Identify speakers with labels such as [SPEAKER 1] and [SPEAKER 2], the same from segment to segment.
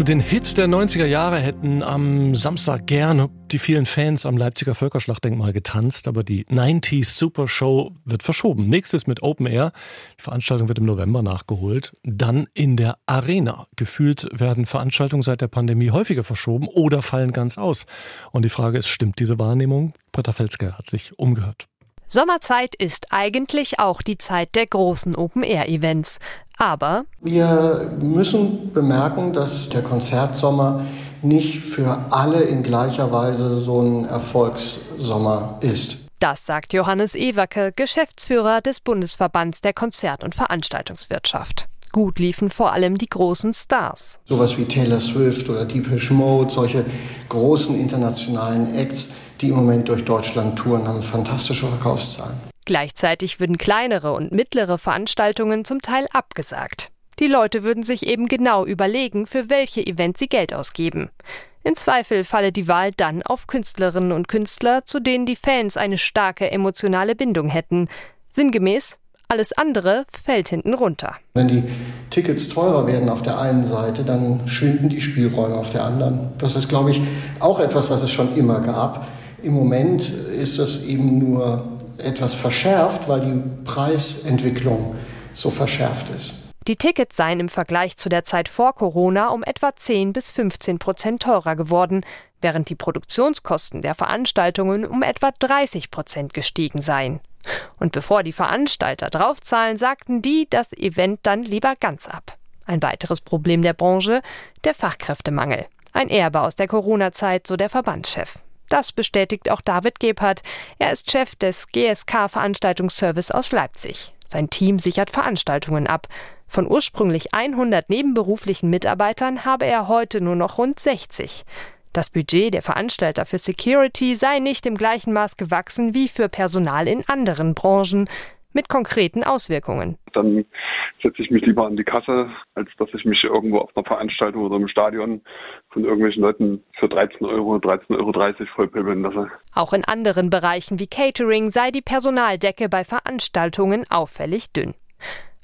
[SPEAKER 1] Zu den Hits der 90er Jahre hätten am Samstag gerne die vielen Fans am Leipziger Völkerschlachtdenkmal getanzt, aber die 90s Super Show wird verschoben. Nächstes mit Open Air. Die Veranstaltung wird im November nachgeholt. Dann in der Arena. Gefühlt werden Veranstaltungen seit der Pandemie häufiger verschoben oder fallen ganz aus. Und die Frage ist, stimmt diese Wahrnehmung? Britta Felske hat sich umgehört.
[SPEAKER 2] Sommerzeit ist eigentlich auch die Zeit der großen Open-Air-Events. Aber
[SPEAKER 3] wir müssen bemerken, dass der Konzertsommer nicht für alle in gleicher Weise so ein Erfolgssommer ist.
[SPEAKER 2] Das sagt Johannes Ewacke, Geschäftsführer des Bundesverbands der Konzert- und Veranstaltungswirtschaft. Gut liefen vor allem die großen Stars.
[SPEAKER 3] Sowas wie Taylor Swift oder Deepish Mode, solche großen internationalen Acts, die im Moment durch Deutschland touren, haben fantastische Verkaufszahlen.
[SPEAKER 2] Gleichzeitig würden kleinere und mittlere Veranstaltungen zum Teil abgesagt. Die Leute würden sich eben genau überlegen, für welche Events sie Geld ausgeben. Im Zweifel falle die Wahl dann auf Künstlerinnen und Künstler, zu denen die Fans eine starke emotionale Bindung hätten. Sinngemäß, alles andere fällt hinten runter.
[SPEAKER 3] Wenn die Tickets teurer werden auf der einen Seite, dann schwinden die Spielräume auf der anderen. Das ist, glaube ich, auch etwas, was es schon immer gab. Im Moment ist es eben nur etwas verschärft, weil die Preisentwicklung so verschärft ist.
[SPEAKER 2] Die Tickets seien im Vergleich zu der Zeit vor Corona um etwa 10 bis 15 Prozent teurer geworden, während die Produktionskosten der Veranstaltungen um etwa 30 Prozent gestiegen seien. Und bevor die Veranstalter draufzahlen, sagten die das Event dann lieber ganz ab. Ein weiteres Problem der Branche, der Fachkräftemangel. Ein Erbe aus der Corona-Zeit, so der Verbandschef. Das bestätigt auch David Gebhardt. Er ist Chef des GSK Veranstaltungsservice aus Leipzig. Sein Team sichert Veranstaltungen ab. Von ursprünglich 100 nebenberuflichen Mitarbeitern habe er heute nur noch rund 60. Das Budget der Veranstalter für Security sei nicht im gleichen Maß gewachsen wie für Personal in anderen Branchen mit konkreten Auswirkungen.
[SPEAKER 4] Dann setze ich mich lieber an die Kasse, als dass ich mich irgendwo auf einer Veranstaltung oder im Stadion von irgendwelchen Leuten für 13 Euro, 13,30 Euro vollpöbeln lasse.
[SPEAKER 2] Auch in anderen Bereichen wie Catering sei die Personaldecke bei Veranstaltungen auffällig dünn.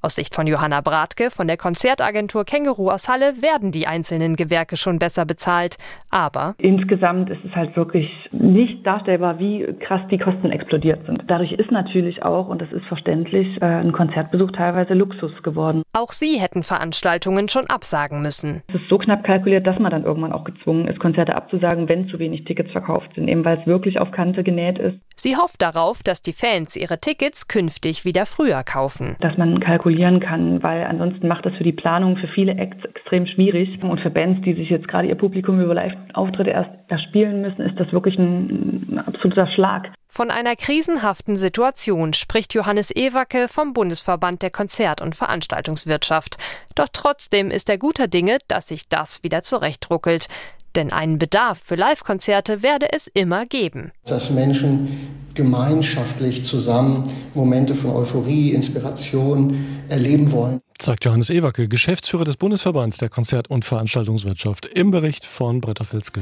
[SPEAKER 2] Aus Sicht von Johanna Bratke von der Konzertagentur Känguru aus Halle werden die einzelnen Gewerke schon besser bezahlt. Aber
[SPEAKER 5] insgesamt ist es halt wirklich nicht darstellbar, wie krass die Kosten explodiert sind. Dadurch ist natürlich auch, und das ist verständlich, äh, ein Konzertbesuch teilweise Luxus geworden.
[SPEAKER 2] Auch sie hätten Veranstaltungen schon absagen müssen.
[SPEAKER 5] Es ist so knapp kalkuliert, dass man dann irgendwann auch gezwungen ist, Konzerte abzusagen, wenn zu wenig Tickets verkauft sind, eben weil es wirklich auf Kante genäht ist.
[SPEAKER 2] Sie hofft darauf, dass die Fans ihre Tickets künftig wieder früher kaufen.
[SPEAKER 5] Dass man kalkulieren kann, weil ansonsten macht das für die Planung für viele Acts extrem schwierig. Und für Bands, die sich jetzt gerade ihr Publikum über Live-Auftritte erst erspielen müssen, ist das wirklich ein, ein absoluter Schlag.
[SPEAKER 2] Von einer krisenhaften Situation spricht Johannes Ewacke vom Bundesverband der Konzert- und Veranstaltungswirtschaft. Doch trotzdem ist er guter Dinge, dass sich das wieder zurechtruckelt. Denn einen Bedarf für Live-Konzerte werde es immer geben.
[SPEAKER 3] Dass Menschen gemeinschaftlich zusammen Momente von Euphorie, Inspiration erleben wollen.
[SPEAKER 1] Sagt Johannes Ewacke, Geschäftsführer des Bundesverbands der Konzert- und Veranstaltungswirtschaft im Bericht von Britta Filzke.